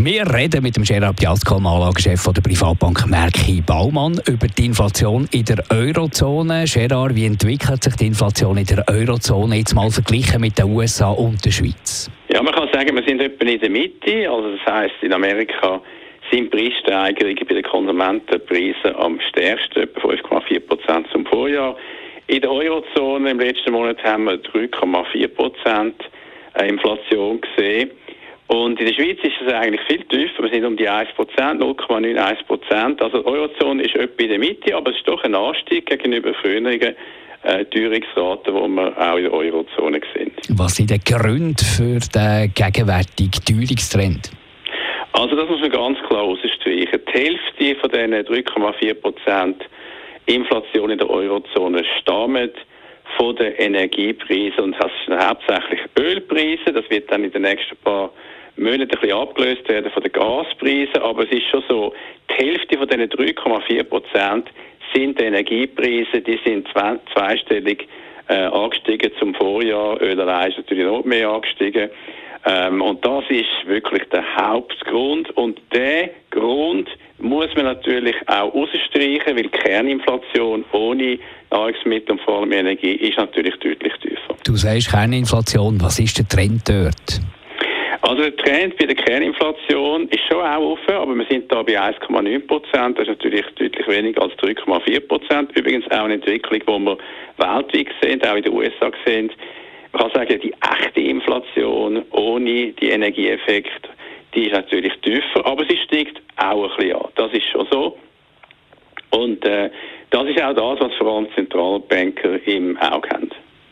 wir reden mit dem Gerard Piasco, Anlagechef der Privatbank Merki Baumann, über die Inflation in der Eurozone. Gerard, wie entwickelt sich die Inflation in der Eurozone jetzt mal verglichen mit den USA und der Schweiz? Ja, man kann sagen, wir sind etwa in der Mitte. Also das heißt, in Amerika sind Preissteigerungen bei den Konsumentenpreisen am stärksten, etwa 5,4 Prozent zum Vorjahr. In der Eurozone im letzten Monat haben wir 3,4 Prozent äh, Inflation gesehen. Und in der Schweiz ist es eigentlich viel tiefer. Wir sind um die 1% 0,91 Prozent. Also die Eurozone ist etwa in der Mitte, aber es ist doch ein Anstieg gegenüber früheren äh, Teuerungsraten, die wir auch in der Eurozone sehen. Was sind die Gründe für den gegenwärtigen Teuerungstrend? Also das muss man ganz klar ausstreichen. Die Hälfte von diesen 3,4 Prozent Inflation in der Eurozone stammt von den Energiepreisen und das sind hauptsächlich Ölpreise. Das wird dann in den nächsten paar Monaten ein bisschen abgelöst werden von den Gaspreisen, aber es ist schon so, die Hälfte von diesen 3,4 Prozent sind die Energiepreise, die sind zweistellig äh, angestiegen zum Vorjahr. Öl allein ist natürlich noch mehr angestiegen. Ähm, und das ist wirklich der Hauptgrund. Und der Grund muss man natürlich auch ausstreichen, weil Kerninflation ohne Nahrungsmittel und vor allem Energie ist natürlich deutlich tiefer. Du sagst Kerninflation, was ist der Trend dort? Der Trend bei der Kerninflation ist schon auch offen, aber wir sind da bei 1,9 Prozent. Das ist natürlich deutlich weniger als 3,4 Prozent. Übrigens auch eine Entwicklung, die wir weltweit sehen, auch in den USA sehen. Man kann sagen, die echte Inflation ohne die Energieeffekte, die ist natürlich tiefer, aber sie steigt auch ein bisschen an. Das ist schon so. Und äh, das ist auch das, was vor allem Zentralbanker im Auge haben.